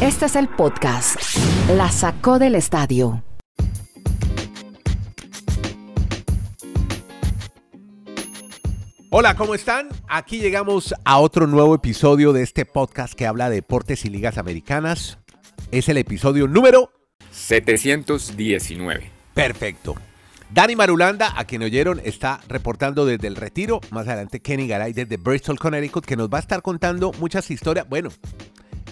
Este es el podcast. La sacó del estadio. Hola, ¿cómo están? Aquí llegamos a otro nuevo episodio de este podcast que habla de deportes y ligas americanas. Es el episodio número 719. perfecto. Dani Marulanda, a quien oyeron, está reportando desde el retiro. Más adelante Kenny Garay desde Bristol, Connecticut, que nos va a estar contando muchas historias. Bueno,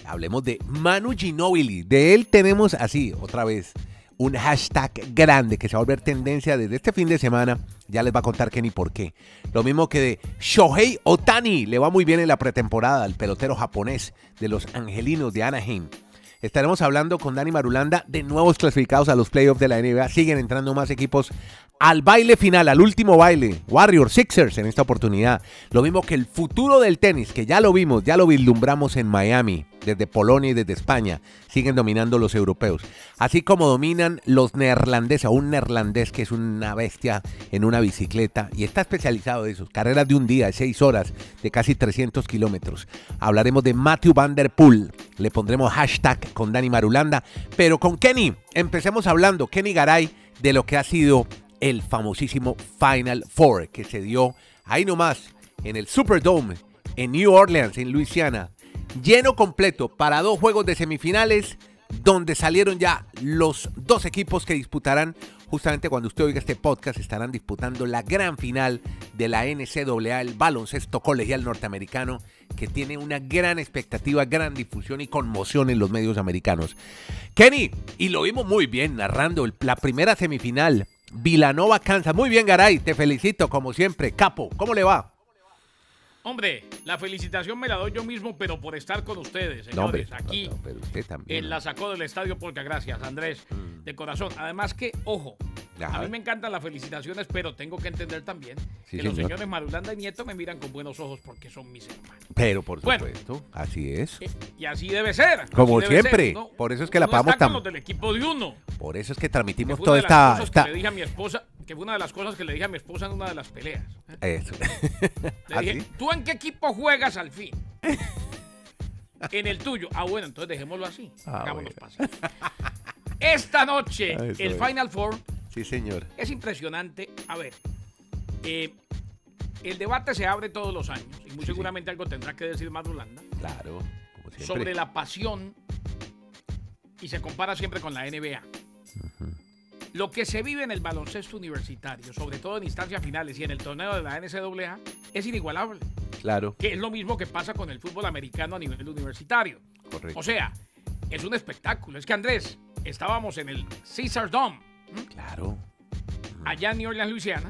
hablemos de Manu Ginobili. De él tenemos así, otra vez, un hashtag grande que se va a volver tendencia desde este fin de semana. Ya les va a contar Kenny por qué. Lo mismo que de Shohei Otani. Le va muy bien en la pretemporada al pelotero japonés de los Angelinos de Anaheim. Estaremos hablando con Dani Marulanda de nuevos clasificados a los playoffs de la NBA. Siguen entrando más equipos al baile final, al último baile. Warriors, Sixers en esta oportunidad. Lo mismo que el futuro del tenis, que ya lo vimos, ya lo vislumbramos en Miami, desde Polonia y desde España. Siguen dominando los europeos. Así como dominan los neerlandeses, un neerlandés que es una bestia en una bicicleta y está especializado en eso. Carreras de un día, de seis horas, de casi 300 kilómetros. Hablaremos de Matthew Van Der Poel. Le pondremos hashtag con Dani Marulanda. Pero con Kenny, empecemos hablando, Kenny Garay, de lo que ha sido el famosísimo Final Four que se dio ahí nomás en el Superdome en New Orleans, en Luisiana. Lleno completo para dos juegos de semifinales donde salieron ya los dos equipos que disputarán justamente cuando usted oiga este podcast estarán disputando la gran final de la NCAA, el baloncesto colegial norteamericano que tiene una gran expectativa, gran difusión y conmoción en los medios americanos. Kenny, y lo vimos muy bien narrando la primera semifinal, Villanova, Kansas. Muy bien, Garay, te felicito como siempre. Capo, ¿cómo le va? Hombre, la felicitación me la doy yo mismo, pero por estar con ustedes, señores, aquí no, pero usted también. la sacó del estadio Polka. Gracias, Andrés, de corazón. Además que, ojo, Mm. Ajá. a mí me encantan las felicitaciones, pero tengo que entender también Sí, que los señor. señores Marulanda y Nieto me miran con buenos ojos porque son mis hermanos. Pero por Bueno. supuesto, así es. Eh, Y así debe ser. Como debe siempre. Por eso es que la pagamos tan- del equipo de uno. Por eso es que transmitimos toda esta... esta- que le dije a mi esposa, que fue una de las cosas que le dije a mi esposa en una de las peleas. Eso. Le ¿Ah, dije? ¿tú en qué equipo juegas al fin? en el tuyo. Ah, bueno, entonces dejémoslo así. Ah, Hagámonos bueno. fácil. Esta noche, Ah, el es. Final Four Sí, señor. es impresionante. A ver, eh, el debate se abre todos los años y muy Sí, seguramente algo tendrá que decir Madulanda Claro, como siempre. sobre la pasión y se compara siempre con la NBA. Lo que se vive en el baloncesto universitario, sobre todo en instancias finales y en el torneo de la NCAA, es inigualable. Claro, que es lo mismo que pasa con el fútbol americano a nivel universitario. correcto. O sea, es un espectáculo. Es que Andrés, estábamos en el Caesars Dome, claro. allá en New Orleans, Luisiana,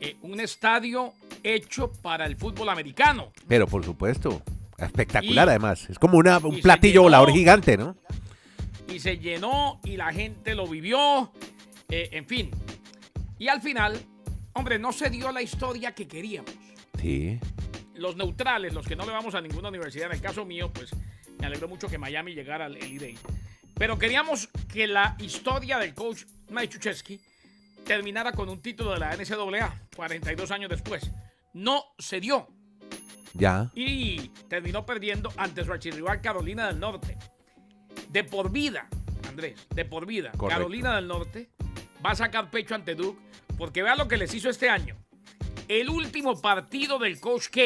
eh, un estadio hecho para el fútbol americano. Pero por supuesto, espectacular Y- además. Es como una, un platillo llenó. volador gigante, ¿no? Y se llenó y la gente lo vivió, eh, en fin. Y al final, hombre, no se dio la historia que queríamos. Sí. los neutrales, los que no le vamos a ninguna universidad, en el caso mío, pues me alegro mucho que Miami llegara al IDEI. Pero queríamos que la historia del coach Mike Krzyzewski terminara con un título de la NCAA 42 años después. No se dio Ya. y terminó perdiendo ante su archirrival Carolina del Norte. De por vida, Andrés, de por vida. Correcto. Carolina del Norte va a sacar pecho ante Duke porque vea lo que les hizo este año. El último partido del coach K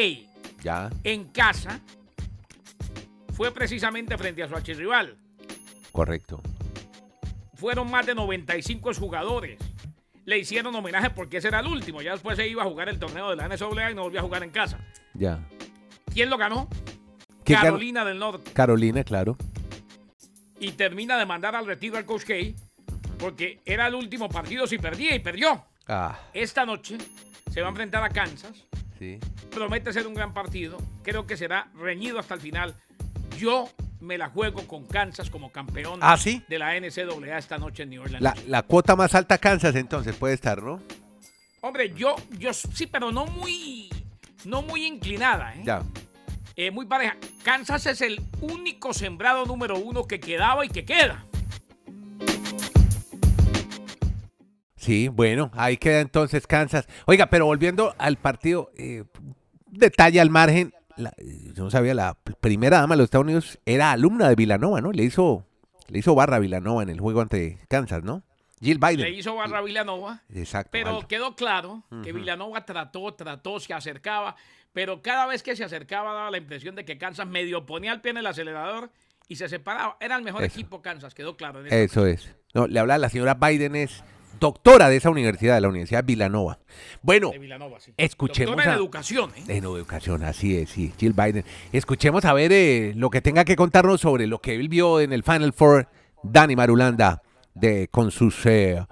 Ya. en casa fue precisamente frente a su archirrival. Correcto. Fueron más de 95 jugadores. Le hicieron homenaje porque ese era el último. Ya después se iba a jugar el torneo de la NCAA y no volvió a jugar en casa. Ya. ¿Quién lo ganó? Carolina del Norte. Carolina, claro. Y termina de mandar al retiro al coach K porque era el último partido si perdía y perdió. Ah, Esta noche se va a enfrentar a Kansas. sí. Promete ser un gran partido. Creo que será reñido hasta el final. Yo me la juego con Kansas como campeón ¿Ah, sí? de la NCAA esta noche en New Orleans. La, la cuota más alta Kansas entonces puede estar, ¿no? Hombre, yo, yo sí, pero no muy, no muy inclinada, ¿eh? Ya. Eh, muy pareja. Kansas es el único sembrado número uno que quedaba y que queda. Sí, bueno, ahí queda entonces Kansas. Oiga, pero volviendo al partido, eh, detalle al margen, la- yo no sabía, la primera dama de los Estados Unidos era alumna de Villanova, ¿no? Le hizo, le hizo barra a Villanova en el juego ante Kansas, ¿no? Jill Biden. Le hizo barra a Villanova. Exacto. Pero quedó claro que Villanova trató, trató, se acercaba, pero cada vez que se acercaba daba la impresión de que Kansas medio ponía el pie en el acelerador y se separaba. Era el mejor Eso. equipo Kansas, quedó claro. en Eso es. No, le hablaba la señora Biden, es doctora de esa universidad, de la Universidad de Villanova. Bueno, de Villanova, sí. escuchemos Doctora en a- educación, ¿eh? en educación, así es, sí, Jill Biden. Escuchemos a ver eh, lo que tenga que contarnos sobre lo que él vio en el Final Four, Dani Marulanda, de, con sus eh,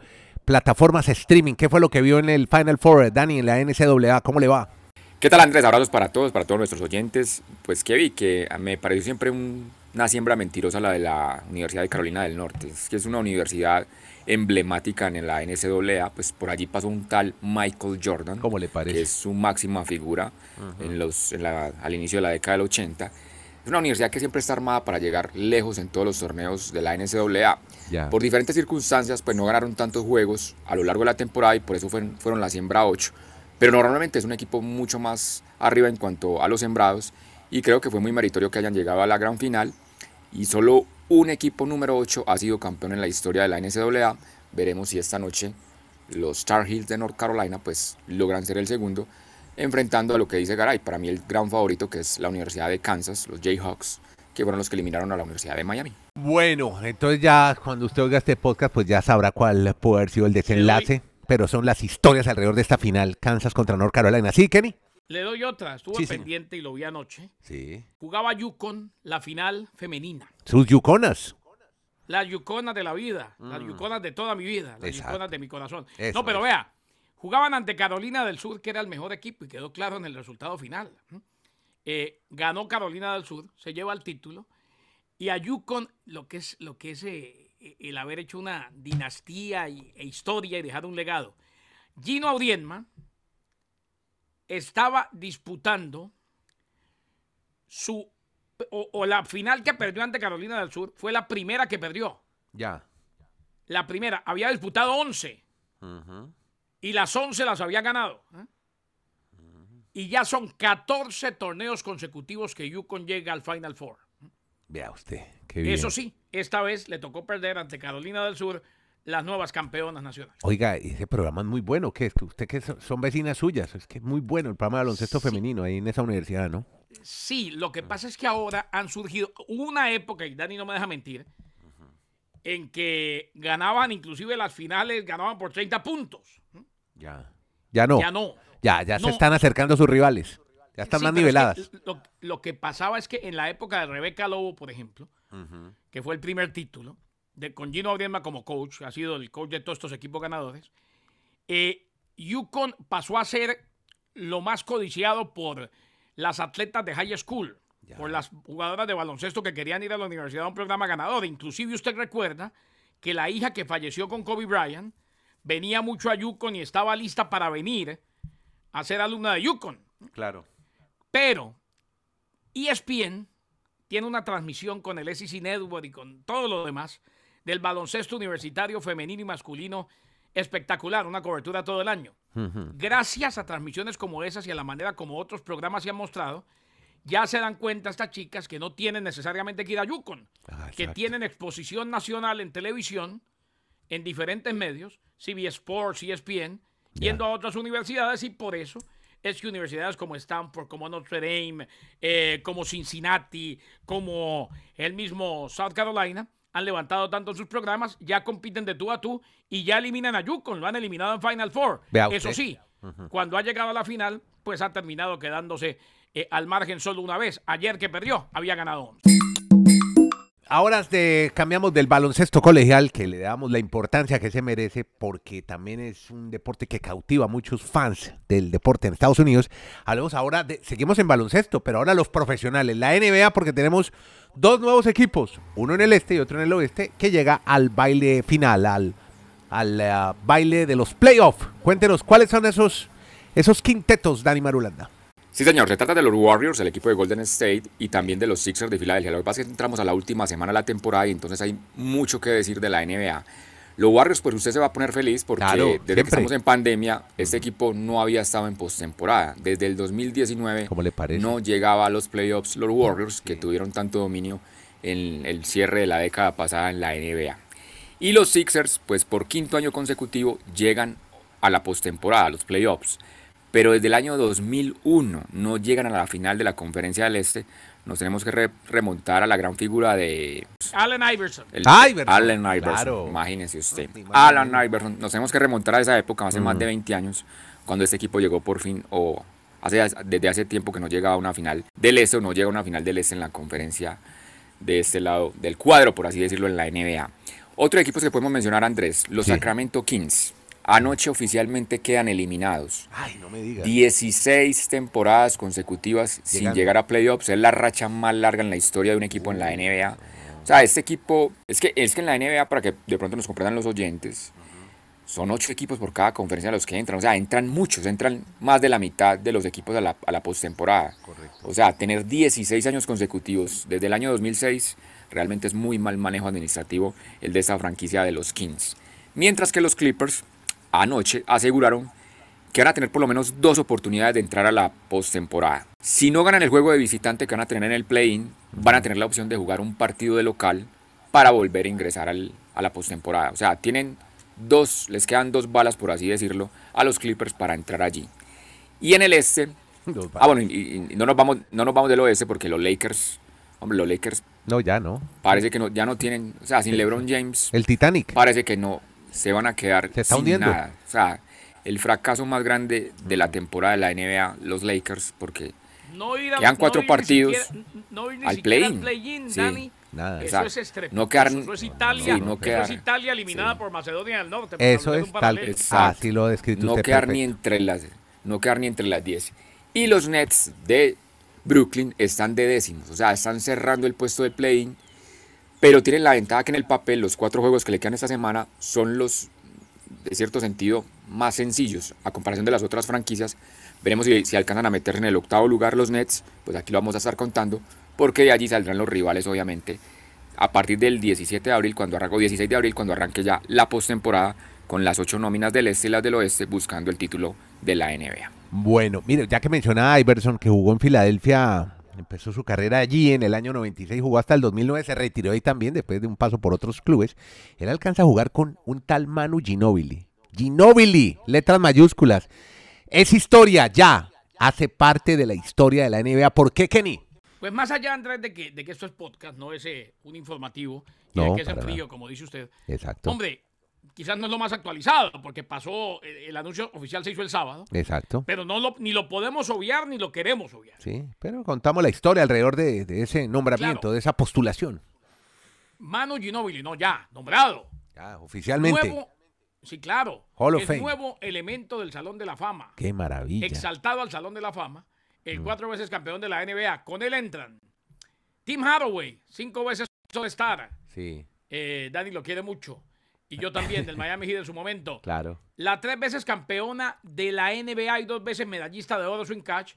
plataformas streaming. ¿Qué fue lo que vio en el Final Four, Dani, en la NCAA? ¿Cómo le va? ¿Qué tal Andrés? Abrazos para todos, para todos nuestros oyentes. Pues que vi que me pareció siempre un- una siembra mentirosa la de la Universidad de Carolina del Norte. Es que es una universidad emblemática en la NCAA, pues por allí pasó un tal Michael Jordan, ¿Cómo le parece? que es su máxima figura en los, en la- al inicio de la década del 80. Es una universidad que siempre está armada para llegar lejos en todos los torneos de la NCAA. Por diferentes circunstancias, pues no ganaron tantos juegos a lo largo de la temporada y por eso fueron, fueron la siembra 8. Pero normalmente es un equipo mucho más arriba en cuanto a los sembrados y creo que fue muy meritorio que hayan llegado a la gran final y solo un equipo número 8 ha sido campeón en la historia de la NCAA. Veremos si esta noche los Tar Heels de North Carolina pues logran ser el segundo enfrentando a lo que dice Garay, para mí el gran favorito que es la Universidad de Kansas, los Jayhawks, que fueron los que eliminaron a la Universidad de Miami. Bueno, entonces ya cuando usted oiga este podcast, pues ya sabrá cuál puede haber sido el desenlace. Pero son las historias alrededor de esta final, Kansas contra North Carolina. ¿Sí, Kenny? Le doy otra, estuve Sí, señor. pendiente y lo vi anoche. Sí. Jugaba Yukon la final femenina. Sus yuconas. Las yuconas de la vida, las yuconas de toda mi vida, las Mm. Exacto. yuconas de mi corazón. Eso no, pero vea, jugaban ante Carolina del Sur, que era el mejor equipo, y quedó claro en el resultado final. Eh, ganó Carolina del Sur, se lleva el título, y a Yukon lo que es, lo que es eh, el haber hecho una dinastía y- e historia y dejar un legado. Gino Auriemma estaba disputando su o, o la final que perdió ante Carolina del Sur fue la primera que perdió. Ya. La primera había disputado 11 y las 11 las había ganado. ¿eh? Y ya son 14 torneos consecutivos que Yukon llega al Final Four. Vea usted, qué bien. Eso sí, esta vez le tocó perder ante Carolina del Sur las nuevas campeonas nacionales. Oiga, ese programa es muy bueno. ¿Qué es? Que Usted que so- son vecinas suyas. Es que es muy bueno el programa de baloncesto femenino ahí en esa universidad, ¿no? Sí, lo que pasa es que ahora han surgido una época, y Dani no me deja mentir, en que ganaban inclusive las finales, ganaban por 30 puntos. Ya. Ya no. Ya no. Ya, ya se están acercando sus rivales. Ya están Sí, más es que niveladas. lo, lo que pasaba es que en la época de Rebeca Lobo, por ejemplo, que fue el primer título, de, con Gino Auriemma como coach, ha sido el coach de todos estos equipos ganadores, eh, Yukon pasó a ser lo más codiciado por las atletas de high school, por las jugadoras de baloncesto que querían ir a la universidad a un programa ganador. Inclusive usted recuerda que la hija que falleció con Kobe Bryant venía mucho a Yukon y estaba lista para venir a ser alumna de Yukon. Claro. Pero ESPN tiene una transmisión con el SEC Network y con todo lo demás del baloncesto universitario femenino y masculino espectacular, una cobertura todo el año. Gracias a transmisiones como esas y a la manera como otros programas se han mostrado, ya se dan cuenta estas chicas que no tienen necesariamente que ir a Yukon, Ah, que tienen exposición nacional en televisión, en diferentes medios, CBS Sports, ESPN, yendo a otras universidades y por eso es que universidades como Stanford, como Notre Dame, eh, como Cincinnati, como el mismo South Carolina, han levantado tanto sus programas, ya compiten de tú a tú y ya eliminan a Yukon, lo han eliminado en Final Four. Eso sí, cuando ha llegado a la final, pues ha terminado quedándose eh, al margen solo una vez. Ayer que perdió, había ganado 11. Ahora cambiamos del baloncesto colegial, que le damos la importancia que se merece, porque también es un deporte que cautiva a muchos fans del deporte en Estados Unidos. Hablemos ahora, de, seguimos en baloncesto, pero ahora los profesionales, la NBA, porque tenemos dos nuevos equipos, uno en el este y otro en el oeste, que llega al baile final, al, eh, baile de los playoffs. Cuéntenos, ¿cuáles son esos, esos quintetos, Dani Marulanda? Sí, señor, se trata de los Warriors, el equipo de Golden State, y también de los Sixers de Filadelfia. Lo que pasa es que entramos a la última semana de la temporada y entonces hay mucho que decir de la NBA. Los Warriors, pues usted se va a poner feliz porque Claro, desde siempre. que estamos en pandemia, este equipo no había estado en postemporada. Desde el 2019 ¿Cómo le parece? no llegaba a los playoffs los Warriors, que tuvieron tanto dominio en el cierre de la década pasada en la NBA. Y los Sixers, pues por quinto año consecutivo, llegan a la postemporada, a los playoffs. Pero desde el año 2001 no llegan a la final de la Conferencia del Este. Nos tenemos que re- remontar a la gran figura de Allen Iverson. el- Iverson, Allen Iverson, claro. imagínese usted. Allen Iverson. Nos tenemos que remontar a esa época, hace más de 20 años, cuando este equipo llegó por fin, o hace, desde hace tiempo que no llegaba a una final del Este, o no llega a una final del Este en la conferencia de este lado del cuadro, por así decirlo, en la NBA. Otro equipo que podemos mencionar, Andrés, los Sí. Sacramento Kings. Anoche oficialmente quedan eliminados. Ay, no me digas. 16 temporadas consecutivas sin llegar a playoffs. Es la racha más larga en la historia de un equipo en la NBA. O sea, este equipo, es que, es que en la NBA, para que de pronto nos comprendan los oyentes, son ocho equipos por cada conferencia a los que entran. O sea, entran muchos, entran más de la mitad de los equipos a la, a la postemporada. O sea, tener 16 años consecutivos desde el año 2006 realmente es muy mal manejo administrativo el de esa franquicia de los Kings. Mientras que los Clippers anoche aseguraron que van a tener por lo menos dos oportunidades de entrar a la postemporada. Si no ganan el juego de visitante que van a tener en el play-in, van a tener la opción de jugar un partido de local para volver a ingresar al- a la postemporada. O sea, tienen dos, les quedan dos balas, por así decirlo, a los Clippers para entrar allí. Y en el este, ah bueno, y no, nos vamos, no nos vamos del oeste porque los Lakers, hombre, los Lakers No, ya no. parece que no, ya no tienen, o sea, sin LeBron James, El Titanic. parece que no se van a quedar Se está sin hundiendo. nada. O sea, el fracaso más grande de la temporada de la NBA, los Lakers, porque No a- Quedan no cuatro ni partidos siquiera- no al play-in. al play-in, Sí. Dani. Nada. Eso es estrepitoso. No quedar- Eso es Italia. no Eso quedar- es Italia eliminada sí. por Macedonia del Norte. Eso es tal. Así lo ha descrito no usted. quedar ni entre las no quedar ni entre las 10. Y los Nets de Brooklyn están de décimos, o sea, están cerrando el puesto de play-in, pero tienen la ventaja que en el papel los cuatro juegos que le quedan esta semana son los, de cierto sentido, más sencillos a comparación de las otras franquicias. Veremos si, alcanzan a meterse en el octavo lugar los Nets, pues aquí lo vamos a estar contando, porque de allí saldrán los rivales, obviamente, a partir del 17 de abril, cuando arranque, o 16 de abril, cuando arranque ya la postemporada con las ocho nóminas del este y las del oeste buscando el título de la NBA. Bueno, mire, ya que mencionaba a Iverson, que jugó en Filadelfia, empezó su carrera allí en el año 96, jugó hasta el 2009, se retiró ahí también después de un paso por otros clubes. Él alcanza a jugar con un tal Manu Ginobili. Ginobili, letras mayúsculas. Es historia, ya. Hace parte de la historia de la NBA. ¿Por qué, Kenny? Pues más allá, Andrés, de que, de que esto es podcast, no es eh, un informativo, y No, de que es en frío, nada. como dice usted. Exacto. Hombre, quizás no es lo más actualizado, porque pasó, eh, el anuncio oficial se hizo el sábado, Exacto. pero no lo, ni lo podemos obviar ni lo queremos obviar. Sí, pero contamos la historia alrededor de, de ese nombramiento, Claro. de esa postulación. Manu Ginobili, no, ya, nombrado. Ya, oficialmente. Nuevo, sí, claro. Hall of Fame. nuevo elemento del Salón de la Fama. Qué maravilla. exaltado al Salón de la Fama, Mm. el cuatro veces campeón de la NBA. Con él entran Tim Hardaway, cinco veces All-Star. Sí, Eh, Dani lo quiere mucho. Y yo también, del Miami Heat en su momento. claro. La tres veces campeona de la NBA y dos veces medallista de oro swing catch.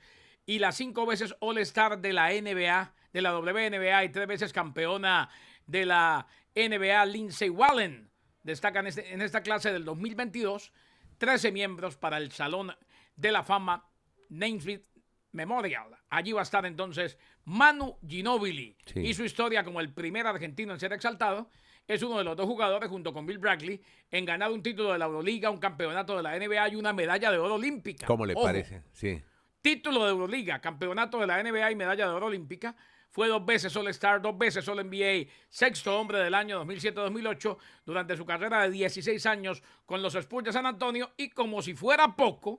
Y las cinco veces All-Star de la NBA, de la WNBA y tres veces campeona de la NBA, Lindsay Wallen. Destacan este- en esta clase del 2022 13 miembros para el Salón de la Fama Naismith Memorial. Allí va a estar entonces Manu Ginobili Sí. y su historia como el primer argentino en ser exaltado. Es uno de los dos jugadores, junto con Bill Brackley, en ganar un título de la Euroliga, un campeonato de la NBA y una medalla de oro olímpica. ¿Cómo le Ojo, parece? Sí. Título de Euroliga, campeonato de la NBA y medalla de oro olímpica. Fue dos veces All-Star, dos veces All-NBA, sexto hombre del año 2007-2008 durante su carrera de 16 años con los Spurs de San Antonio y como si fuera poco,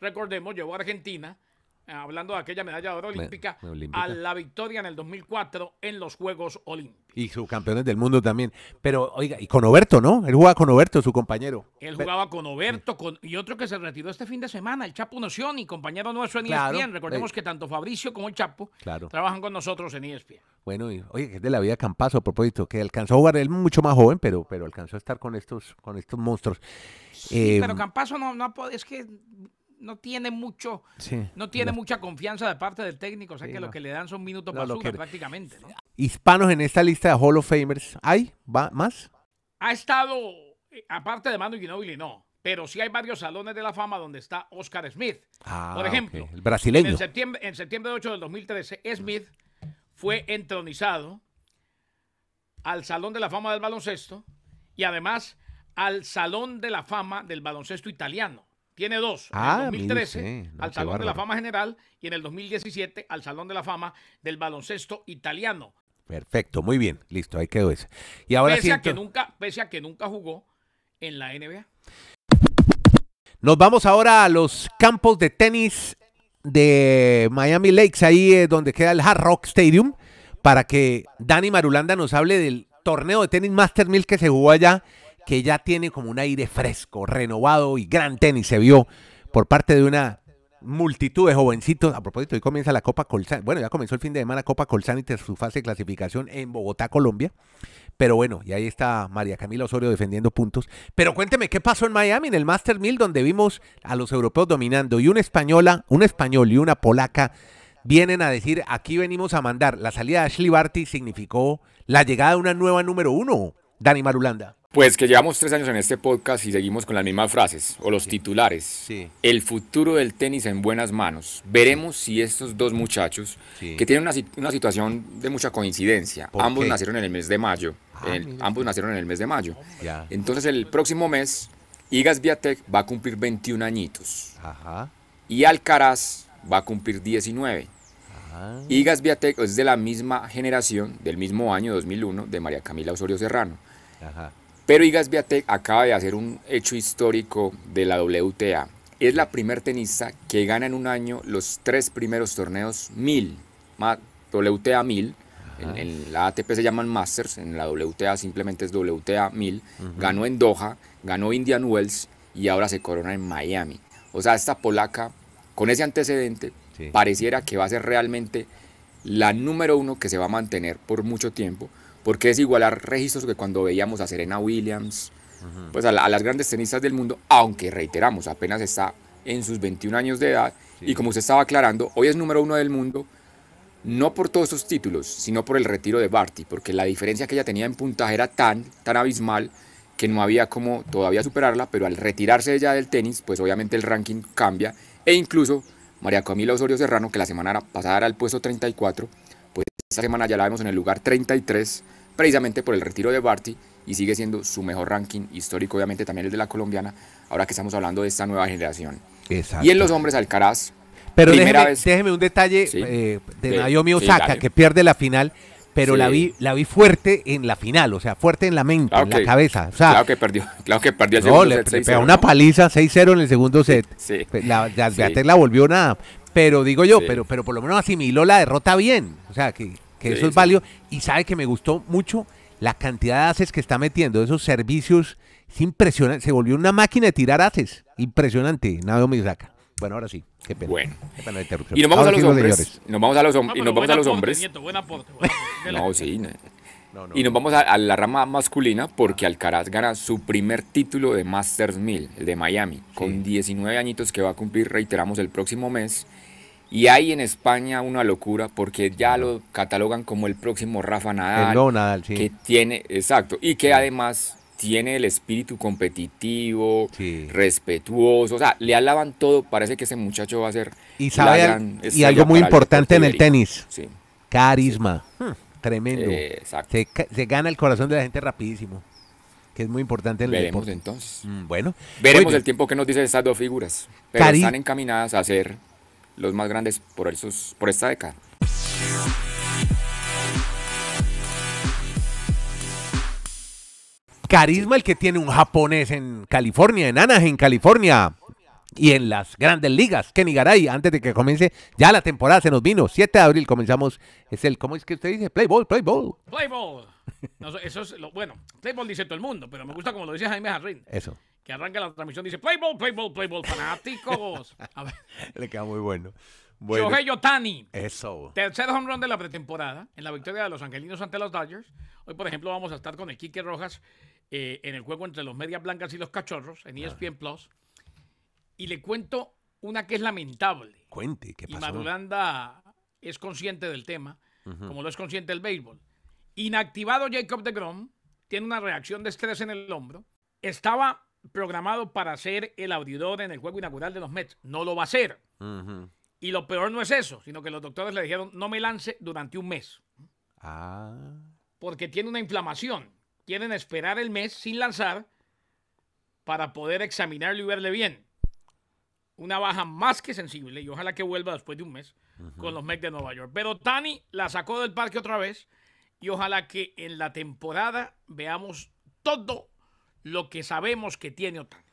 recordemos, llevó a Argentina, hablando de aquella medalla de oro olímpica, olímpica. a la victoria en el 2004 en los Juegos Olímpicos. Y subcampeones del mundo también. Pero, oiga, y con Oberto, ¿no? Él jugaba con Oberto, su compañero. Él jugaba con Oberto con, y otro que se retiró este fin de semana, el Chapo Nocioni, compañero nuestro en Claro, ESPN. Recordemos eh. que tanto Fabricio como el Chapo Claro. trabajan con nosotros en ESPN. Bueno, y, oye, que es de la vida Campazo, a propósito, que alcanzó a jugar él mucho más joven, pero, pero alcanzó a estar con estos, con estos monstruos. Sí, Eh, pero Campazo no, no es que no tiene mucho, sí, no tiene no. mucha confianza de parte del técnico, o sea Sí, que lo que le dan son minutos No, basura prácticamente. ¿no? Hispanos en esta lista de Hall of Famers, ¿hay? ¿Va más? Ha estado eh, aparte de Manu Ginóbili, no. Pero sí hay varios salones de la fama donde está Oscar Smith. Ah, Por ejemplo. El brasileño. En septiembre, en septiembre 8 del 2013, Smith fue entronizado al Salón de la Fama del Baloncesto y además al Salón de la Fama del Baloncesto Italiano. Tiene dos. Ah, en el mire 2013 usted. No, al Salón de la. Fama General y en el 2017 al Salón de la Fama del Baloncesto Italiano. Perfecto, muy bien. Listo, ahí quedó eso. Y ahora Pese, a que nunca, pese a que nunca jugó en la NBA. nos vamos ahora a los campos de tenis de Miami Lakes, ahí eh, donde queda el Hard Rock Stadium, para que Dani Marulanda nos hable del torneo de tenis Master 1000 que se jugó allá, que ya tiene como un aire fresco, renovado y gran tenis se vio por parte de una multitud de jovencitos. A propósito, hoy comienza la Copa Colsán. Bueno, ya comenzó el fin de semana Copa Colsán y su fase de clasificación en Bogotá, Colombia. Pero bueno, y ahí está María Camila Osorio defendiendo puntos. Pero cuénteme, ¿qué pasó en Miami, en el Master 1000, donde vimos a los europeos dominando? Y una española, un español y una polaca vienen a decir, aquí venimos a mandar. La salida de Ashley Barty significó la llegada de una nueva número uno, Dani Marulanda. Pues que llevamos tres años en este podcast y seguimos con las mismas frases o los titulares. Sí. El futuro del tenis en buenas manos. Veremos si estos dos muchachos, Sí. que tienen una, si- una situación de mucha coincidencia, ¿Por ambos qué? nacieron en el mes de mayo. Ah, el- ambos nacieron en el mes de mayo. Ya. Entonces el próximo mes, Igas Viatek va a cumplir 21 añitos Ajá. y Alcaraz va a cumplir 19. Ah. Igas Viatek es de la misma generación, del mismo año 2001, de María Camila Osorio Serrano. Ajá. Pero Igas Viatek acaba de hacer un hecho histórico de la WTA. Es la primer tenista que gana en un año los tres primeros torneos 1000, ma- WTA 1000. En, en la ATP se llaman Masters, en la WTA simplemente es WTA 1000. Ganó en Doha, ganó Indian Wells y ahora se corona en Miami. O sea, esta polaca, con ese antecedente, Sí. pareciera que va a ser realmente la número uno que se va a mantener por mucho tiempo, porque es igualar registros que cuando veíamos a Serena Williams, pues a, la- a las grandes tenistas del mundo, aunque reiteramos, apenas está en sus 21 años de edad, y como usted estaba aclarando, hoy es número uno del mundo, no por todos esos títulos, sino por el retiro de Barty, porque la diferencia que ella tenía en puntaje era tan, tan abismal que no había como todavía superarla, pero al retirarse ella del tenis, pues obviamente el ranking cambia, e incluso María Camila Osorio Serrano, que la semana pasada era el puesto 34, pues esta semana ya la vemos en el lugar 33, precisamente por el retiro de Barty, y sigue siendo su mejor ranking histórico, obviamente también el de la colombiana, ahora que estamos hablando de esta nueva generación. Exacto. Y en los hombres, Alcaraz, Pero primera déjeme, vez- déjeme un detalle Sí. eh, de Sí, Naomi Osaka, que pierde la final, pero Sí. la vi la vi fuerte en la final, o sea, fuerte en la mente, Claro en la cabeza. O sea, claro que perdió, claro que perdió el no, segundo le, set le 6-0, pegó una ¿no? paliza 6-0 en el segundo set. Sí. Pues La, la, la volvió nada. Pero digo yo, Sí. pero, pero por lo menos asimiló la derrota bien. O sea, que, que Sí, eso es sí. válido. Y sabe que me gustó mucho la cantidad de haces que está metiendo, esos servicios. Es impresionante. Se volvió una máquina de tirar haces. Impresionante, Naomi Osaka. Bueno, ahora sí. Qué pena. Bueno. Qué pena interrupción. Y nos vamos Ahora a los sí, hombres. Nos vamos a los, hom- Ah, y nos vamos a los aporte, hombres. Nieto, buen aporte. buen aporte. Dele. No, sí. no. No, no. Y nos vamos a, a la rama masculina porque Alcaraz gana su primer título de Masters 1000, el de Miami, con 19 añitos que va a cumplir, reiteramos, el próximo mes. Y hay en España una locura porque ya lo catalogan como el próximo Rafa Nadal. El nuevo Nadal, sí. Que tiene, exacto, y que además tiene el espíritu competitivo, Sí. respetuoso, o sea, le alaban todo, parece que ese muchacho va a ser Y sabe gran y algo muy importante en el tenis. Sí, Carisma. Hmm, tremendo. eh, exacto. Se, gana el corazón de la gente rapidísimo. Que es muy importante en el Veremos deporte. entonces. Mm, Bueno. Veremos el tiempo que nos dicen estas dos figuras, pero Cari- están encaminadas a ser los más grandes por, esos, por esta década. Carisma el que tiene un japonés en California, en Anaheim, California. Y en las grandes ligas, Kenny Garay, antes de que comience ya la temporada, se nos vino. 7 de abril comenzamos. Es el, ¿cómo es que usted dice? Play ball, play ball. Play ball. No, eso- eso es lo, bueno, play ball dice todo el mundo, pero me gusta como lo dice Jaime Jarrín, Eso. Que arranca la transmisión dice play ball, play ball, play ball, fanáticos. A ver, Le queda muy bueno. Bueno. Shohei Otani, Eso. tercer home run de la pretemporada en la victoria de los angelinos ante los Dodgers. Hoy, por ejemplo, vamos a estar con el Quique Rojas eh, en el juego entre los Medias Blancas y los Cachorros en ESPN Plus. Y le cuento una que es lamentable. Cuente, ¿qué y pasó? Marulanda es consciente del tema, como lo es consciente del béisbol. Inactivado Jacob de Grom tiene una reacción de estrés en el hombro estaba programado para ser el abridor en el juego inaugural de los Mets. No lo va a ser. Y lo peor no es eso, sino que los doctores le dijeron no me lance durante un mes, Ah. porque tiene una inflamación. Quieren esperar el mes sin lanzar para poder examinarlo y verle bien. Una baja más que sensible y ojalá que vuelva después de un mes con los Mets de Nueva York. Pero Tani la sacó del parque otra vez y ojalá que en la temporada veamos todo lo que sabemos que tiene Otani.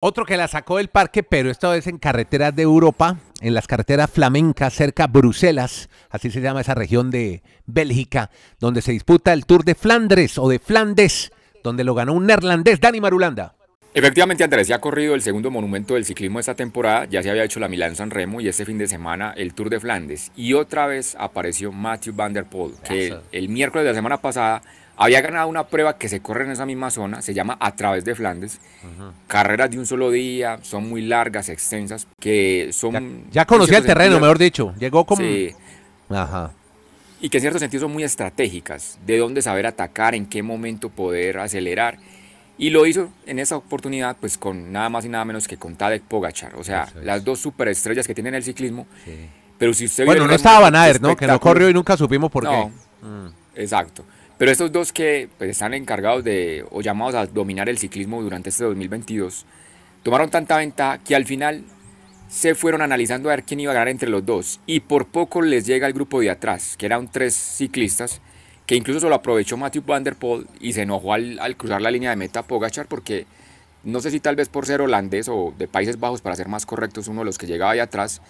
Otro que la sacó del parque, pero esta vez en carreteras de Europa, en las carreteras flamencas cerca a Bruselas, así se llama esa región de Bélgica, donde se disputa el Tour de Flandres o de Flandes, donde lo ganó un neerlandés, Dani Marulanda. Efectivamente, Andrés, ya ha corrido el segundo monumento del ciclismo esta temporada, ya se había hecho la Milán San Remo y este fin de semana el Tour de Flandes. Y otra vez apareció Matthew Van Der Poel, que el miércoles de la semana pasada había ganado una prueba que se corre en esa misma zona, se llama A través de Flandes. Carreras de un solo día, son muy largas, extensas, que son... Ya, ya conocía el terreno, sentido- mejor dicho. Llegó como... Sí, Ajá. y que en cierto sentido son muy estratégicas, de dónde saber atacar, en qué momento poder acelerar. Y lo hizo en esa oportunidad pues con nada más y nada menos que con Tadej Pogachar, o sea, es. las dos superestrellas que tiene en el ciclismo. Pero si usted Bueno, no estaba Van Aert, ¿no? Que no corrió y nunca supimos por No. qué. Mm. Exacto. Pero estos dos que pues, están encargados de o llamados a dominar el ciclismo durante este 2022 tomaron tanta ventaja que al final se fueron analizando a ver quién iba a ganar entre los dos y por poco les llega el grupo de atrás, que eran tres ciclistas que incluso solo aprovechó Matthew Van Der Poel y se enojó al, al cruzar la línea de meta Pogachar porque no sé si tal vez por ser holandés o de Países Bajos para ser más correctos uno de los que llegaba ahí atrás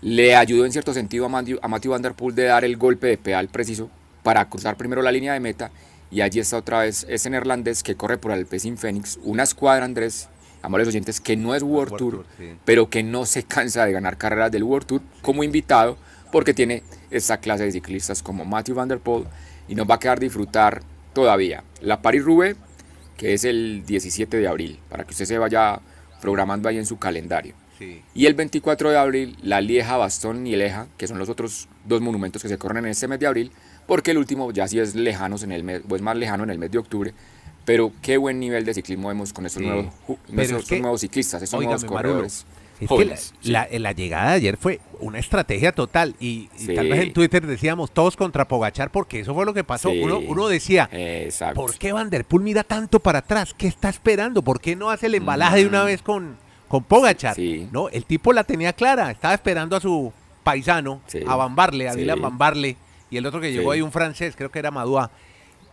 le ayudó en cierto sentido a Matthew, a Matthew Van Der Poel de dar el golpe de pedal preciso para cruzar primero la línea de meta y allí está otra vez ese neerlandés que corre por Alpecin Phoenix, una escuadra Andrés, amables oyentes, que no es World, World Tour, Tour, sí. pero que no se cansa de ganar carreras del World Tour como invitado porque tiene esta clase de ciclistas como Matthew Van Der Poel y nos va a quedar disfrutar todavía la Paris-Roubaix que es el 17 de abril para que usted se vaya programando ahí en su calendario. Sí. Y el 24 de abril, la Lieja, Bastón y Eleja, que son los otros dos monumentos que se corren en este mes de abril, porque el último ya sí es lejanos en el mes, o es más lejano en el mes de octubre. Pero qué buen nivel de ciclismo vemos con estos, Sí. nuevos, estos nuevos ciclistas, estos nuevos Marulo, Es que la, jóvenes, sí. la- la llegada de ayer fue una estrategia total y, y Sí. tal vez en Twitter decíamos todos contra Pogachar porque eso fue lo que pasó. Sí. Uno, uno decía, Exacto. ¿por qué Van Der Poel mira tanto para atrás? ¿Qué está esperando? ¿Por qué no hace el embalaje de una vez con, con Pogachar? No, el tipo la tenía clara, estaba esperando a su paisano, a Bambarle, a. Dylan Bambarle y el otro que llegó ahí, un francés, creo que era Madua.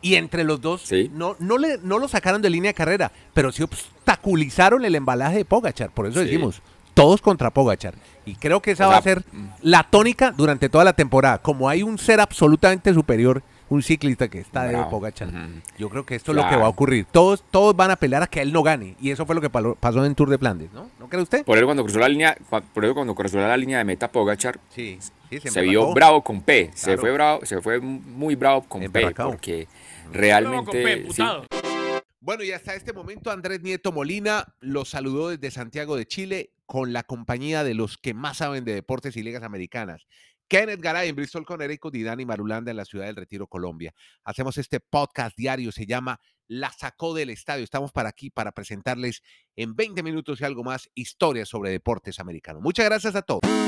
Y entre los dos, Sí. no, no, le, no lo sacaron de línea de carrera, pero sí obstaculizaron el embalaje de Pogachar. Por eso Sí. decimos, todos contra Pogachar. Y creo que esa O va a ser mm. la tónica durante toda la temporada. Como hay un ser absolutamente superior, un ciclista que está de. Pogachar. Yo creo que esto es lo que va a ocurrir. Todos, todos van a pelear a que él no gane. Y eso fue lo que pasó en Tour de Flandes, ¿no? ¿No cree usted? Por eso cuando cruzó la línea, por eso cuando cruzó la línea de meta Pogachar, Sí, sí, se vio embarracó. bravo con P, se fue bravo, se fue muy bravo con P, porque realmente. Bueno, y hasta este momento Andrés Nieto Molina los saludó desde Santiago de Chile con la compañía de los que más saben de deportes y ligas americanas. Kenneth Garay en Bristol, Connecticut y Dani Marulanda en la ciudad del Retiro, Colombia. Hacemos este podcast diario, se llama La sacó del estadio. Estamos para aquí para presentarles en 20 minutos y algo más historias sobre deportes americanos. Muchas gracias a todos.